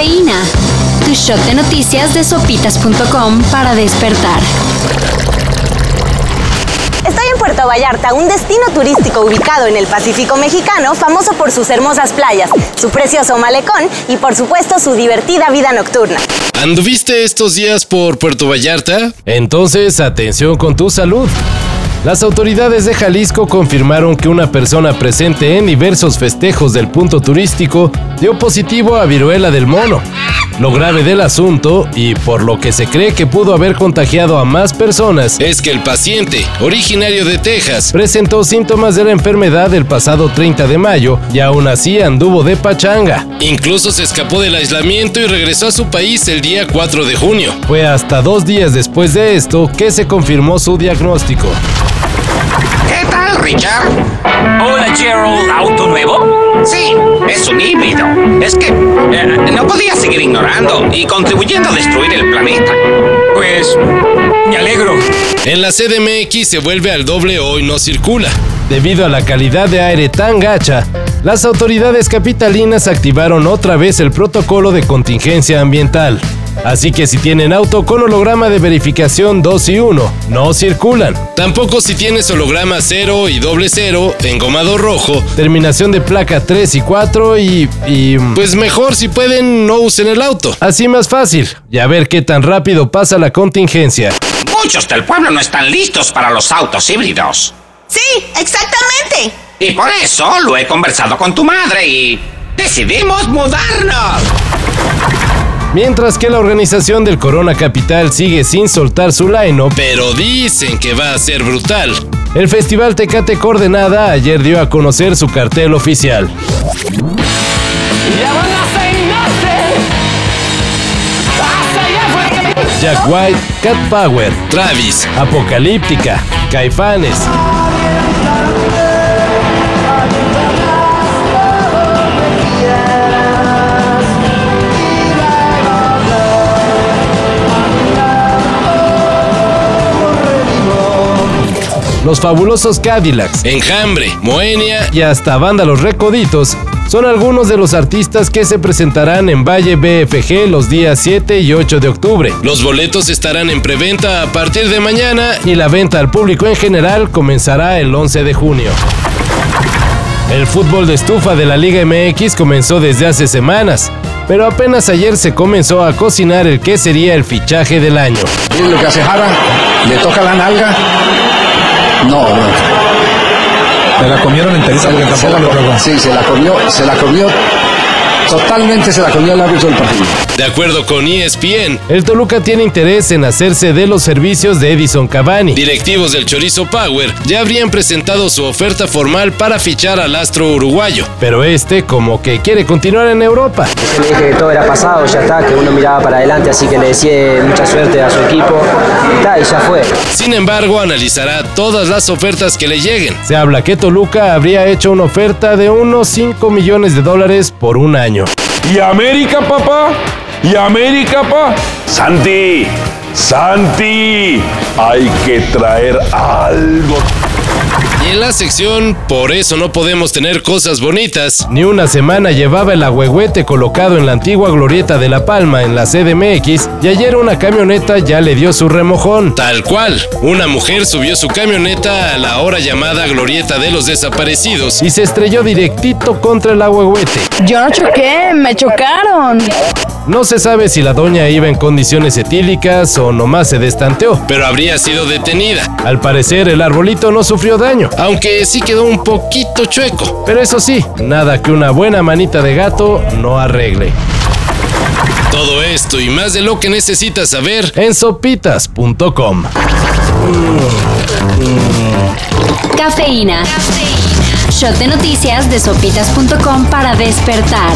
Cafeína. Tu shot de noticias de sopitas.com para despertar. Estoy en Puerto Vallarta, un destino turístico ubicado en el Pacífico mexicano, famoso por sus hermosas playas, su precioso malecón y por supuesto su divertida vida nocturna. ¿Anduviste estos días por Puerto Vallarta? Entonces, atención con tu salud. Las autoridades de Jalisco confirmaron que una persona presente en diversos festejos del punto turístico dio positivo a viruela del mono. Lo grave del asunto, y por lo que se cree que pudo haber contagiado a más personas, Es que el paciente, originario de Texas, presentó síntomas de la enfermedad el pasado 30 de mayo y aún así anduvo de pachanga. incluso se escapó del aislamiento y regresó a su país el día 4 de junio. Fue hasta dos días después de esto que se confirmó su diagnóstico. ¿Qué tal, Richard? Hola, Gerald. ¿Auto nuevo? Sí, es un híbrido. Es que eh, no podía seguir ignorando y contribuyendo a destruir el planeta. Pues me alegro. En la CDMX se vuelve al doble hoy no circula. Debido a la calidad de aire tan gacha, las autoridades capitalinas activaron otra vez el protocolo de contingencia ambiental. Así que si tienen auto con holograma de verificación 2 y 1, no circulan. Tampoco si tienes holograma 0 y doble 0, engomado rojo, Terminación de placa 3 y 4 y... y... pues mejor si pueden no usen el auto. Así más fácil. Y a ver qué tan rápido pasa la contingencia. Muchos del pueblo no están listos para los autos híbridos. Sí, exactamente. Y por eso lo he conversado con tu madre y decidimos mudarnos. Mientras que la organización del Corona Capital sigue sin soltar su line-up, Pero dicen que va a ser brutal. el Festival Tecate Coordenada ayer dio a conocer su cartel oficial. Jack White, Cat Power, Travis, Apocalíptica, Caifanes, los fabulosos Cadillacs Enjambre, Moenia, y hasta Banda Los Recoditos son algunos de los artistas que se presentarán en Valle BFG los días 7 y 8 de octubre. los boletos estarán en preventa a partir de mañana y la venta al público en general comenzará el 11 de junio. El fútbol de estufa de la Liga MX comenzó desde hace semanas, pero apenas ayer se comenzó a cocinar el que sería el fichaje del año. Miren lo que hace Jara, le toca la nalga. No, no. Me la comieron enterita porque Se la, lo sí, se la comió, se la comió, totalmente se la comió el árbitro del partido. De acuerdo con ESPN, El Toluca tiene interés en hacerse de los servicios de Edison Cavani. directivos del Chorizo Power ya habrían presentado su oferta formal para fichar al astro uruguayo. Pero este como que quiere continuar en Europa. Le dije que todo era pasado, ya está, que uno miraba para adelante, así que le deseé mucha suerte a su equipo. Y, ta, y ya fue. Sin embargo, analizará todas las ofertas que le lleguen. Se habla que Toluca habría hecho una oferta de unos 5 millones de dólares por un año. ¿Y América, papá? ¿Y América, papá? Santi, Santi, hay que traer algo. Y en la sección, por eso no podemos tener cosas bonitas, Ni una semana llevaba el agüehuete colocado en la antigua glorieta de La Palma en la CDMX y ayer una camioneta ya le dio su remojón. tal cual. Una mujer subió su camioneta a la hora llamada Glorieta de los Desaparecidos Y se estrelló directito contra el agüehuete. Yo no choqué, me chocaron. No se sabe si la doña iba en condiciones etílicas o nomás se destanteó. pero habría sido detenida, Al parecer el arbolito no sufrió daño. aunque sí quedó un poquito chueco. Pero eso sí, nada que una buena manita de gato no arregle. Todo esto y más de lo que necesitas saber En sopitas.com. Cafeína. Shot de noticias de sopitas.com para despertar.